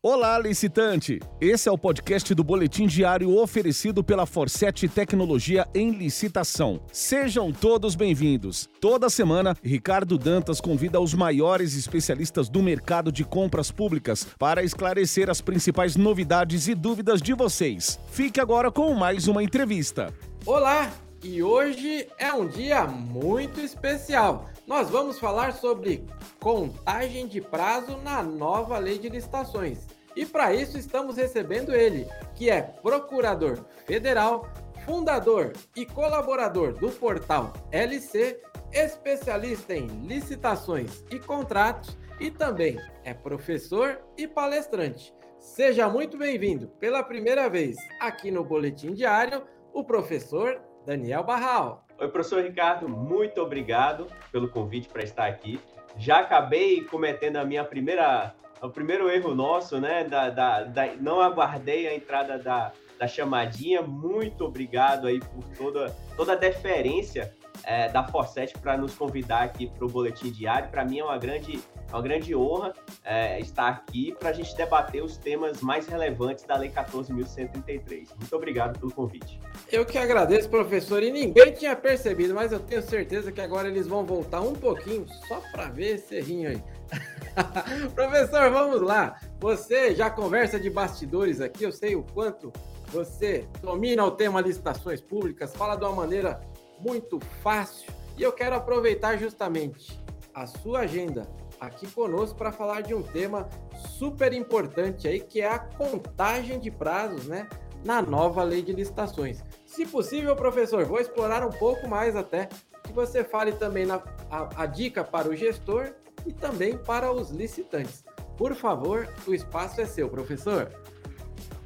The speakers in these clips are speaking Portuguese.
Olá, licitante! Esse é o podcast do Boletim Diário oferecido pela Forset Tecnologia em Licitação. Sejam todos bem-vindos. Toda semana, Ricardo Dantas convida os maiores especialistas do mercado de compras públicas para esclarecer as principais novidades e dúvidas de vocês. Fique agora com mais uma entrevista. Olá! E hoje é um dia muito especial. Nós vamos falar sobre contagem de prazo na nova lei de licitações. E para isso estamos recebendo ele, que é procurador federal, fundador e colaborador do portal LC, especialista em licitações e contratos e também é professor e palestrante. Seja muito bem-vindo pela primeira vez aqui no Boletim Diário, o professor Daniel Barral. Oi, professor Ricardo, muito obrigado pelo convite para estar aqui. Já acabei cometendo a minha primeira, o primeiro erro nosso, né? Da, da, da, não aguardei a entrada da, da chamadinha. Muito obrigado aí por toda, toda a deferência é, da Forset para nos convidar aqui para o Boletim Diário. Para mim é uma grande, uma grande honra é, estar aqui para a gente debater os temas mais relevantes da Lei 14.133. Muito obrigado pelo convite. Eu que agradeço, professor, e ninguém tinha percebido, mas eu tenho certeza que agora eles vão voltar um pouquinho só para ver esse errinho aí. professor, vamos lá. Você já conversa de bastidores aqui, eu sei o quanto você domina o tema licitações públicas, fala de uma maneira muito fácil. E eu quero aproveitar justamente a sua agenda aqui conosco para falar de um tema super importante aí, que é a contagem de prazos, né, na nova lei de licitações. Se possível, professor, vou explorar um pouco mais até que você fale também na, a, a dica para o gestor e também para os licitantes. Por favor, o espaço é seu, professor.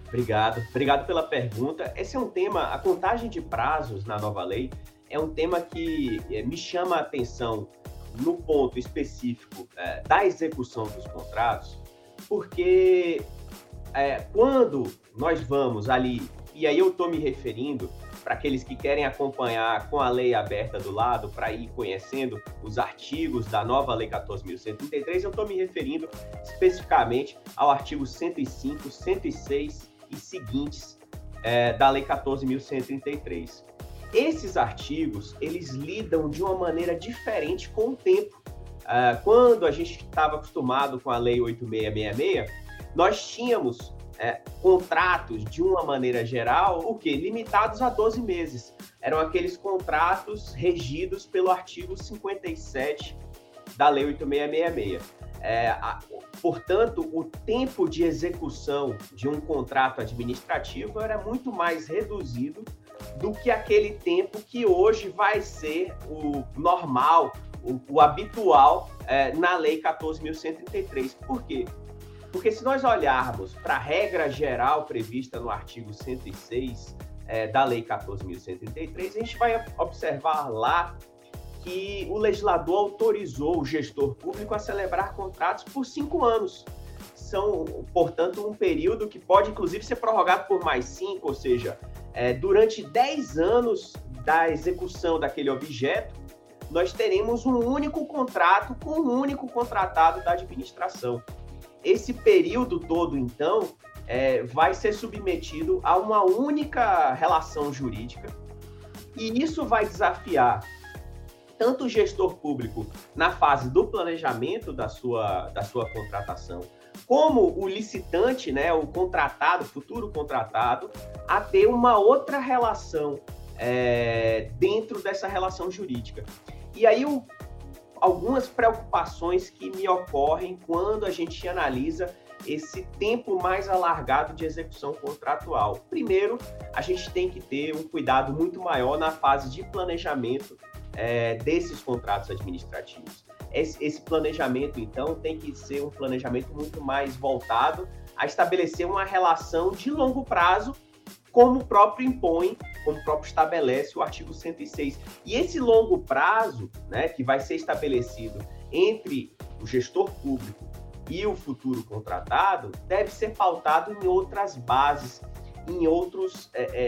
Obrigado, obrigado pela pergunta. Esse é um tema, a contagem de prazos na nova lei é um tema que é, me chama a atenção no ponto específico é, da execução dos contratos, porque é, quando nós vamos ali, e aí eu estou me referindo para aqueles que querem acompanhar com a lei aberta do lado, para ir conhecendo os artigos da nova Lei 14.133, eu estou me referindo especificamente ao artigo 105, 106 e seguintes é, da Lei 14.133 esses artigos eles lidam de uma maneira diferente com o tempo. Uh, quando a gente estava acostumado com a Lei 8666, nós tínhamos é, contratos de uma maneira geral, o que? Limitados a 12 meses. Eram aqueles contratos regidos pelo artigo 57 da Lei 8666. É, a, portanto, o tempo de execução de um contrato administrativo era muito mais reduzido do que aquele tempo que hoje vai ser o normal, o, o habitual é, na Lei 14.133. Por quê? Porque se nós olharmos para a regra geral prevista no artigo 106 é, da Lei 14.133, a gente vai observar lá que o legislador autorizou o gestor público a celebrar contratos por cinco anos. São, portanto, um período que pode, inclusive, ser prorrogado por mais cinco, ou seja, é, durante 10 anos da execução daquele objeto, nós teremos um único contrato com um único contratado da administração. Esse período todo, então, é, vai ser submetido a uma única relação jurídica, e isso vai desafiar tanto o gestor público na fase do planejamento da sua, da sua contratação, como o licitante, né, o contratado, futuro contratado, a ter uma outra relação é, dentro dessa relação jurídica. E aí, o, algumas preocupações que me ocorrem quando a gente analisa esse tempo mais alargado de execução contratual. Primeiro, a gente tem que ter um cuidado muito maior na fase de planejamento é, desses contratos administrativos. Esse, planejamento, então, tem que ser um planejamento muito mais voltado a estabelecer uma relação de longo prazo, como o próprio impõe, como o próprio estabelece o artigo 106. E esse longo prazo, né, que vai ser estabelecido entre o gestor público e o futuro contratado, deve ser pautado em outras bases, em outros, é, é,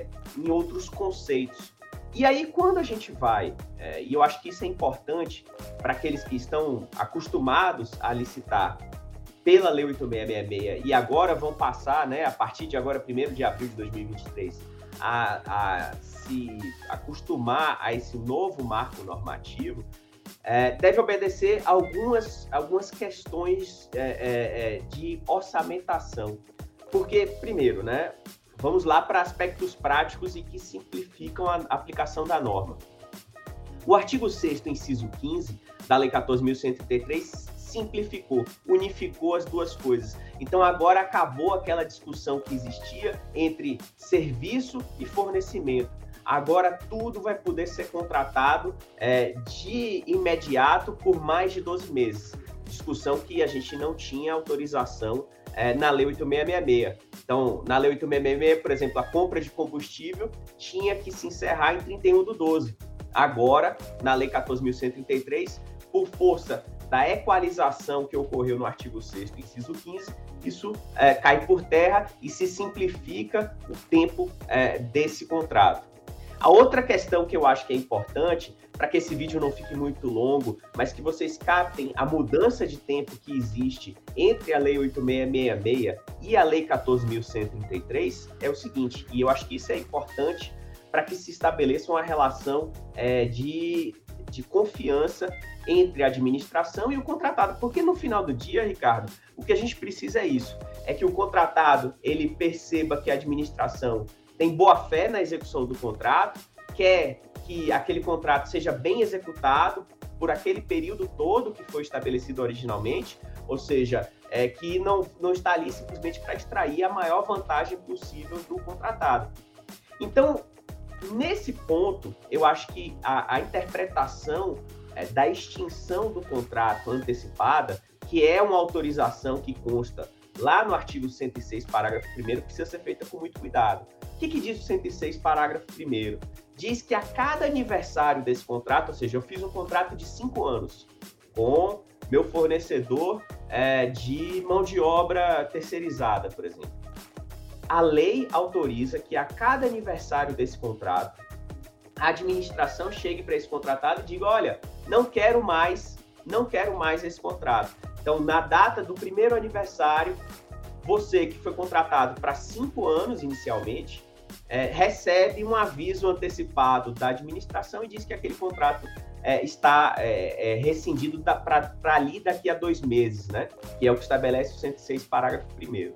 é em outros conceitos. E aí, quando a gente vai, é, e eu acho que isso é importante para aqueles que estão acostumados a licitar pela Lei 8666 e agora vão passar, né, a partir de agora, 1 de abril de 2023, a, a se acostumar a esse novo marco normativo, é, deve obedecer algumas, algumas questões é, é, é, de orçamentação. Porque, primeiro, né, vamos lá para aspectos práticos e que simplificam a aplicação da norma. O artigo 6 inciso 15 da Lei 14.133 simplificou, unificou as duas coisas. Então agora acabou aquela discussão que existia entre serviço e fornecimento. Agora tudo vai poder ser contratado é, de imediato por mais de 12 meses. Discussão que a gente não tinha autorização é, na Lei 8666. Então, na Lei 8666, por exemplo, a compra de combustível tinha que se encerrar em 31 do 12. Agora, na Lei 14.133, por força da equalização que ocorreu no artigo 6 inciso 15, isso é, cai por terra e se simplifica o tempo é, desse contrato. A outra questão que eu acho que é importante, para que esse vídeo não fique muito longo, mas que vocês captem a mudança de tempo que existe entre a Lei 8666 e a Lei 14.133, é o seguinte, e eu acho que isso é importante para que se estabeleça uma relação é, de, de confiança entre a administração e o contratado. Porque no final do dia, Ricardo, o que a gente precisa é isso: é que o contratado ele perceba que a administração tem boa fé na execução do contrato, quer que aquele contrato seja bem executado por aquele período todo que foi estabelecido originalmente, ou seja, é, que não, não está ali simplesmente para extrair a maior vantagem possível do contratado. Então, nesse ponto, eu acho que a, a interpretação é, da extinção do contrato antecipada, que é uma autorização que consta lá no artigo 106, parágrafo 1, precisa ser feita com muito cuidado que, que diz o 106, parágrafo 1? Diz que a cada aniversário desse contrato, ou seja, eu fiz um contrato de cinco anos com meu fornecedor é, de mão de obra terceirizada, por exemplo. A lei autoriza que a cada aniversário desse contrato, a administração chegue para esse contratado e diga: olha, não quero mais, não quero mais esse contrato. Então, na data do primeiro aniversário, você que foi contratado para cinco anos inicialmente, é, recebe um aviso antecipado da administração e diz que aquele contrato é, está é, é rescindido para ali daqui a dois meses, né? Que é o que estabelece o 106, parágrafo 1.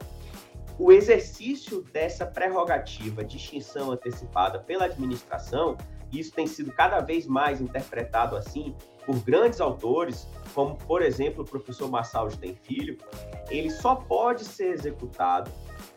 O exercício dessa prerrogativa de extinção antecipada pela administração, isso tem sido cada vez mais interpretado assim por grandes autores, como, por exemplo, o professor Massal Tem Filho, ele só pode ser executado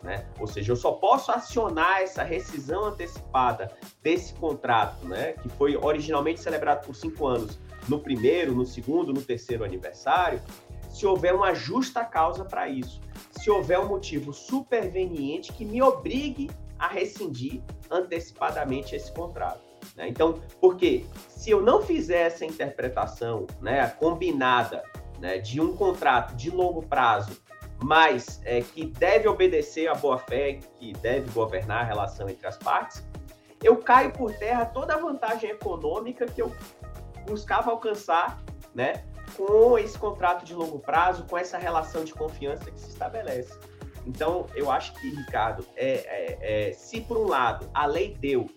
né? Ou seja, eu só posso acionar essa rescisão antecipada desse contrato, né? Que foi originalmente celebrado por cinco anos, no primeiro, no segundo, no terceiro aniversário, se houver uma justa causa para isso, se houver um motivo superveniente que me obrigue a rescindir antecipadamente esse contrato. Né? Então, porque se eu não fizer essa interpretação né, combinada né, de um contrato de longo prazo mas é, que deve obedecer à boa-fé, que deve governar a relação entre as partes, eu caio por terra toda a vantagem econômica que eu buscava alcançar, né, com esse contrato de longo prazo, com essa relação de confiança que se estabelece. Então, eu acho que, Ricardo, é, é, é se por um lado a lei deu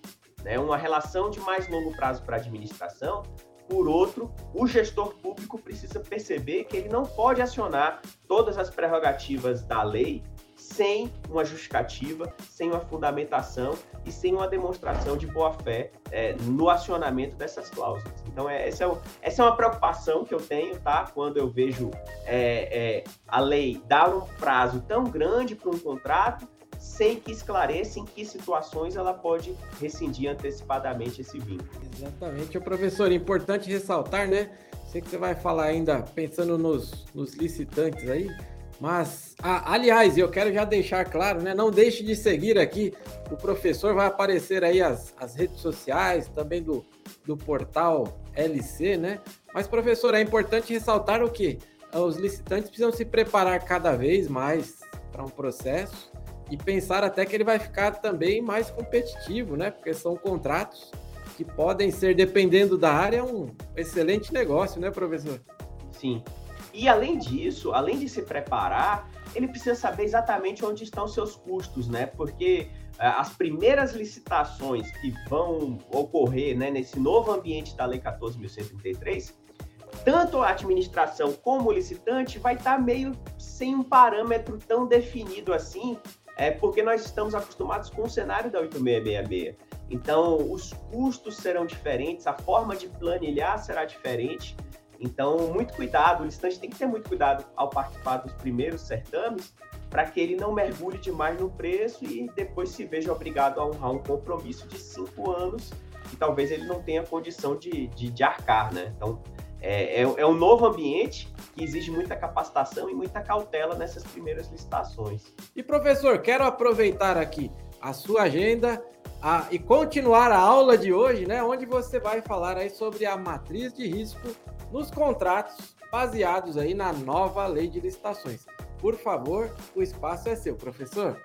né, uma relação de mais longo prazo para a administração, por outro, o gestor público precisa perceber que ele não pode acionar todas as prerrogativas da lei sem uma justificativa, sem uma fundamentação e sem uma demonstração de boa-fé é, no acionamento dessas cláusulas. Então, é, essa, é, essa é uma preocupação que eu tenho, tá? Quando eu vejo é, é a lei dar um prazo tão grande para um contrato sem que esclareça em que situações ela pode rescindir antecipadamente esse vínculo. Exatamente, o professor, importante ressaltar, né? Sei que você vai falar ainda pensando nos, nos licitantes aí, mas, ah, aliás, eu quero já deixar claro, né? Não deixe de seguir aqui. O professor vai aparecer aí as, as redes sociais, também do, do portal LC, né? Mas, professor, é importante ressaltar o que? Os licitantes precisam se preparar cada vez mais para um processo e pensar até que ele vai ficar também mais competitivo, né? Porque são contratos que podem ser, dependendo da área, um excelente negócio, né, professor? Sim. E, além disso, além de se preparar, ele precisa saber exatamente onde estão seus custos, né? Porque uh, as primeiras licitações que vão ocorrer né, nesse novo ambiente da Lei 14.133, tanto a administração como o licitante vai estar meio sem um parâmetro tão definido assim, é porque nós estamos acostumados com o cenário da 8666. Então, os custos serão diferentes, a forma de planilhar será diferente. Então, muito cuidado, o licitante tem que ter muito cuidado ao participar dos primeiros certames, para que ele não mergulhe demais no preço e depois se veja obrigado a honrar um compromisso de cinco anos que talvez ele não tenha condição de, de, de arcar, né? Então, é, é, é, um novo ambiente que exige muita capacitação e muita cautela nessas primeiras licitações. E professor, quero aproveitar aqui a sua agenda a, e continuar a aula de hoje, né, onde você vai falar aí sobre a matriz de risco nos contratos baseados aí na nova lei de licitações. Por favor, o espaço é seu, professor.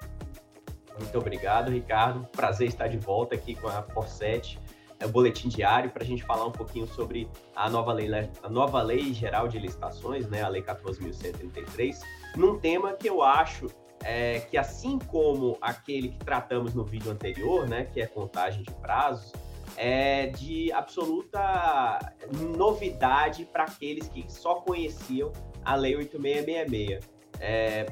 Muito obrigado, Ricardo. Prazer estar de volta aqui com a Forset é, boletim diário para a gente falar um pouquinho sobre a nova lei, a nova lei geral de licitações, né, a lei 14.133, num tema que eu acho é, que assim como aquele que tratamos no vídeo anterior, né, que é contagem de prazos, é de absoluta novidade para aqueles que só conheciam a lei 8666. É,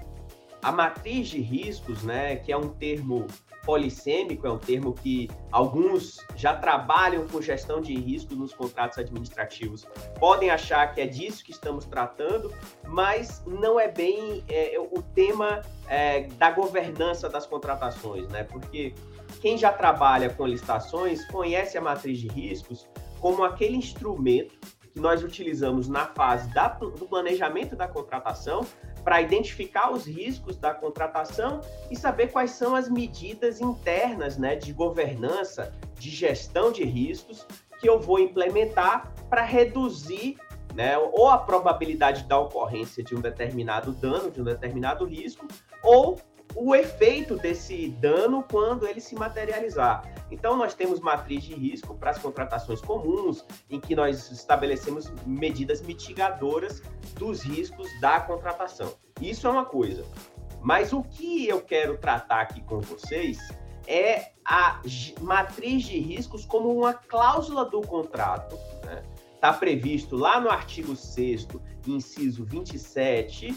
a matriz de riscos, né, que é um termo polissêmico, é um termo que alguns já trabalham com gestão de risco nos contratos administrativos, podem achar que é disso que estamos tratando, mas não é bem é, o tema é, da governança das contratações, né? Porque quem já trabalha com licitações conhece a matriz de riscos como aquele instrumento que nós utilizamos na fase da, do planejamento da contratação para identificar os riscos da contratação e saber quais são as medidas internas né, de governança, de gestão de riscos que eu vou implementar para reduzir né, ou a probabilidade da ocorrência de um determinado dano, de um determinado risco, ou o efeito desse dano quando ele se materializar. Então, nós temos matriz de risco para as contratações comuns, em que nós estabelecemos medidas mitigadoras dos riscos da contratação. Isso é uma coisa. Mas o que eu quero tratar aqui com vocês é a matriz de riscos como uma cláusula do contrato. Está né? Tá previsto lá no artigo 6, inciso 27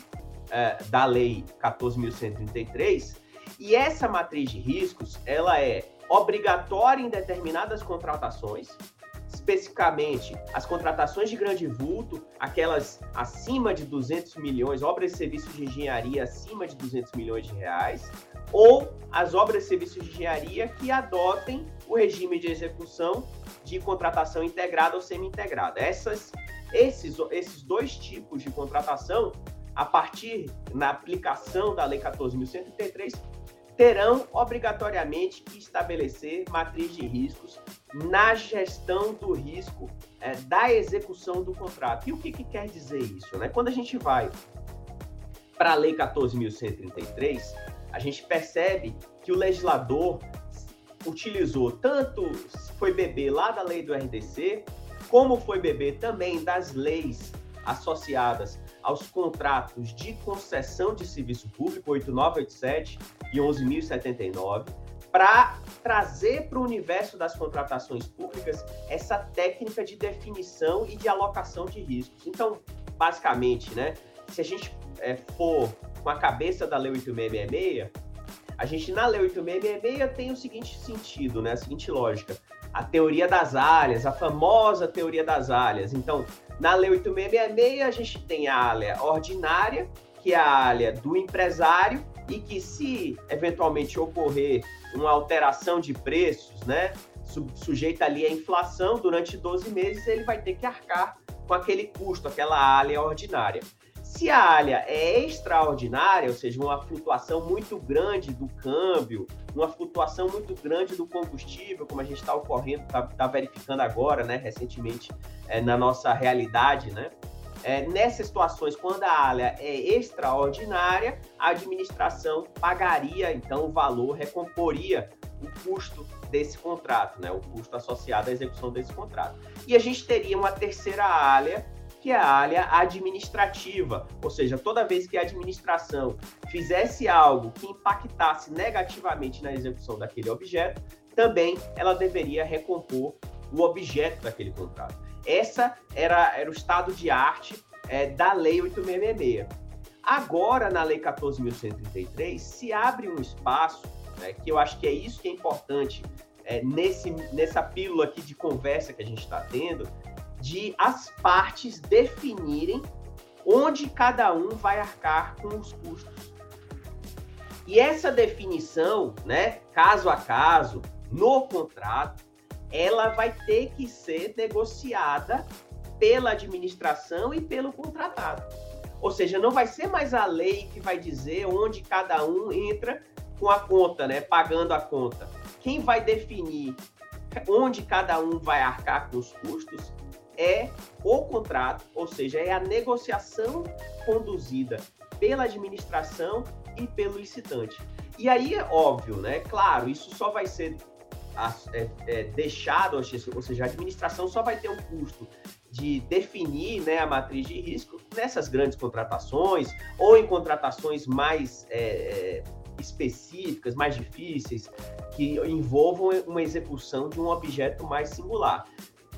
é, da Lei 14.133, e essa matriz de riscos ela é obrigatória em determinadas contratações, especificamente as contratações de grande vulto, aquelas acima de 200 milhões, obras e serviços de engenharia acima de 200 milhões de reais, ou as obras e serviços de engenharia que adotem o regime de execução de contratação integrada ou semi-integrada. Essas, esses, esses dois tipos de contratação a partir na aplicação da Lei 14.133, terão obrigatoriamente que estabelecer matriz de riscos na gestão do risco é, da execução do contrato. E o que, que quer dizer isso? Né? Quando a gente vai para a Lei 14.133, a gente percebe que o legislador utilizou tanto foi beber lá da lei do RDC, como foi beber também das leis associadas aos contratos de concessão de serviço público 8987 e 11.079 para trazer para o universo das contratações públicas essa técnica de definição e de alocação de riscos. Então, basicamente, né, se a gente é, for com a cabeça da Lei 8666, a gente na Lei 8666 tem o seguinte sentido, né, a seguinte lógica a teoria das áreas, a famosa teoria das áreas. Então, na Lei 8666, a gente tem a área ordinária, que é a área do empresário, e que se eventualmente ocorrer uma alteração de preços, né, sujeita ali à inflação durante 12 meses, ele vai ter que arcar com aquele custo, aquela área ordinária. Se a área é extraordinária, ou seja, uma flutuação muito grande do câmbio, uma flutuação muito grande do combustível, como a gente está ocorrendo, está tá verificando agora, né, recentemente, é, na nossa realidade, né? É, nessas situações, quando a área é extraordinária, a administração pagaria, então, o valor, recomporia o custo desse contrato, né? O custo associado à execução desse contrato. E a gente teria uma terceira área que é a área administrativa, ou seja, toda vez que a administração fizesse algo que impactasse negativamente na execução daquele objeto, também ela deveria recompor o objeto daquele contrato. Essa era, era o estado de arte é, da Lei 8666. Agora, na Lei 14.133, se abre um espaço, né, que eu acho que é isso que é importante é, nesse, nessa pílula aqui de conversa que a gente está tendo, de as partes definirem onde cada um vai arcar com os custos. E essa definição, né, caso a caso, no contrato, ela vai ter que ser negociada pela administração e pelo contratado. Ou seja, não vai ser mais a lei que vai dizer onde cada um entra com a conta, né, pagando a conta. Quem vai definir onde cada um vai arcar com os custos é o contrato, ou seja, é a negociação conduzida pela administração e pelo licitante. E aí é óbvio, né? Claro, isso só vai ser é, é, deixado, ou seja, a administração só vai ter um custo de definir né, a matriz de risco nessas grandes contratações ou em contratações mais é, é específicas, mais difíceis, que envolvam uma execução de um objeto mais singular.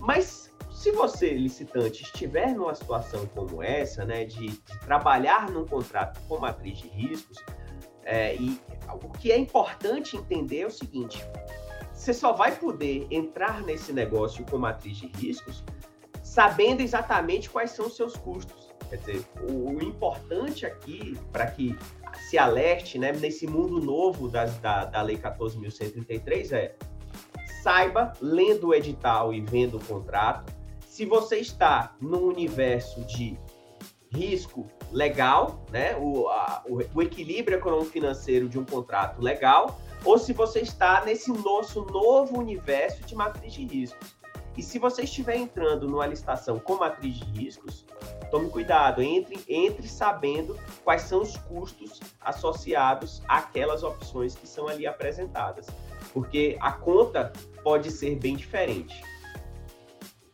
Mas se você, licitante, estiver numa situação como essa, né, de, trabalhar num contrato com matriz de riscos, é, e o que é importante entender é o seguinte: você só vai poder entrar nesse negócio com matriz de riscos sabendo exatamente quais são os seus custos. Quer dizer, o, o importante aqui, para que se alerte né, nesse mundo novo da, da, da Lei 14.133 é saiba, lendo o edital e vendo o contrato, se você está no universo de risco legal, né, o, a, o, o equilíbrio econômico-financeiro de um contrato legal, ou se você está nesse nosso novo universo de matriz de riscos. E se você estiver entrando numa licitação com matriz de riscos, tome cuidado, entre, entre sabendo quais são os custos associados àquelas opções que são ali apresentadas, porque a conta pode ser bem diferente.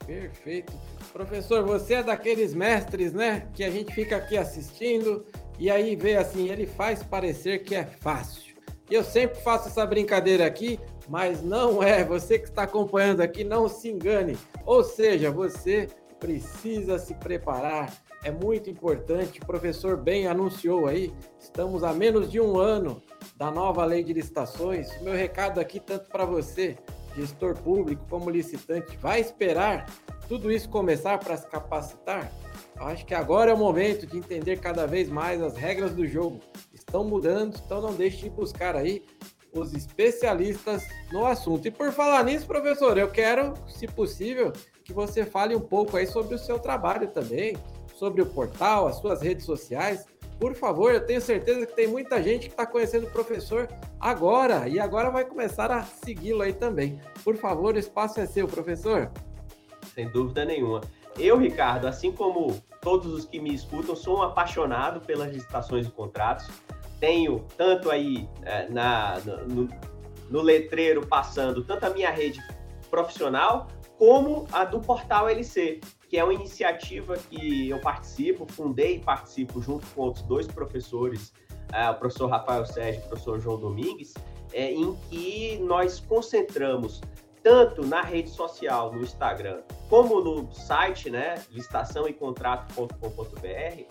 Perfeito. Professor, você é daqueles mestres, né, que a gente fica aqui assistindo e aí vê assim, ele faz parecer que é fácil. Eu sempre faço essa brincadeira aqui, mas não é. Você que está acompanhando aqui, não se engane. Ou seja, você precisa se preparar. É muito importante. O professor bem anunciou aí. Estamos a menos de um ano da nova lei de licitações. O meu recado aqui, tanto para você, gestor público, como licitante, vai esperar tudo isso começar para se capacitar? Acho que agora é o momento de entender cada vez mais as regras do jogo. Estão mudando, então não deixe de buscar aí os especialistas no assunto. E por falar nisso, professor, eu quero, se possível, que você fale um pouco aí sobre o seu trabalho também, sobre o portal, as suas redes sociais. Por favor, eu tenho certeza que tem muita gente que está conhecendo o professor agora e agora vai começar a segui-lo aí também. Por favor, o espaço é seu, professor. Sem dúvida nenhuma. Eu, Ricardo, assim como todos os que me escutam, sou um apaixonado pelas licitações e contratos. Tenho tanto aí é, na, no, no letreiro passando tanto a minha rede profissional como a do Portal LC, que é uma iniciativa que eu participo, fundei e participo junto com outros dois professores, é, o professor Rafael Sérgio e o professor João Domingues, é, em que nós concentramos tanto na rede social, no Instagram, como no site, né, licitaçãoecontrato.com.br,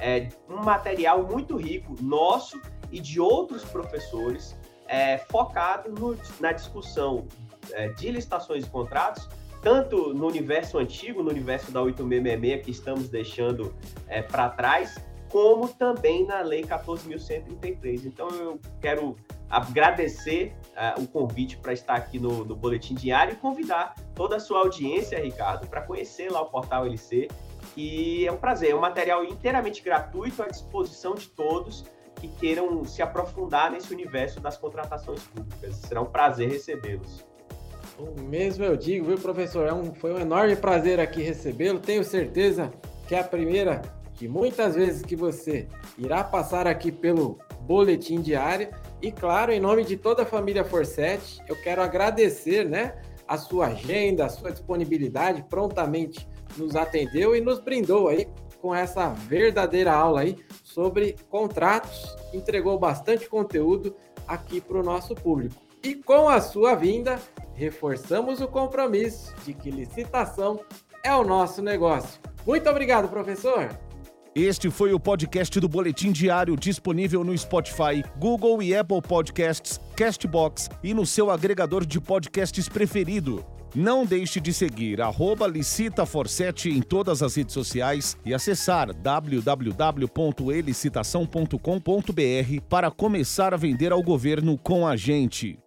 é um material muito rico nosso e de outros professores, é, focado no, na discussão é, de licitações e contratos, tanto no universo antigo, no universo da 8666 que estamos deixando é, para trás, como também na Lei 14.133. Então, eu quero agradecer uh, o convite para estar aqui no, no, Boletim Diário e convidar toda a sua audiência, Ricardo, para conhecer lá o Portal LC, que é um prazer, é um material inteiramente gratuito à disposição de todos que queiram se aprofundar nesse universo das contratações públicas. Será um prazer recebê-los. O mesmo eu digo, viu, professor? É um, foi um enorme prazer aqui recebê-lo. Tenho certeza que é a primeira de muitas vezes que você irá passar aqui pelo boletim diário e claro, em nome de toda a família Forset, eu quero agradecer, né, a sua agenda, a sua disponibilidade. Prontamente nos atendeu e nos brindou aí com essa verdadeira aula aí sobre contratos, entregou bastante conteúdo aqui para o nosso público. E com a sua vinda, reforçamos o compromisso de que licitação é o nosso negócio. Muito obrigado, professor. Este foi o podcast do Boletim Diário disponível no Spotify, Google e Apple Podcasts, Castbox e no seu agregador de podcasts preferido. Não deixe de seguir licitaforsete em todas as redes sociais e acessar www.elicitação.com.br para começar a vender ao governo com a gente.